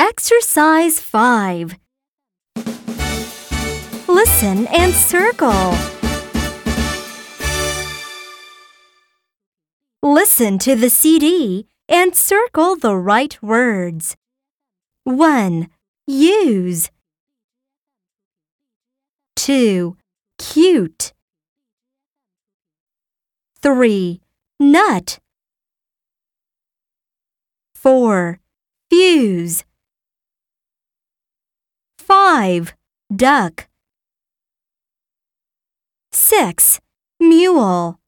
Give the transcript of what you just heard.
Exercise 5. Listen and circle. Listen to the CD and circle the right words. 1. Use. 2. Cute. 3. Nut. 4. Fuse. 5. Duck. 6. Mule.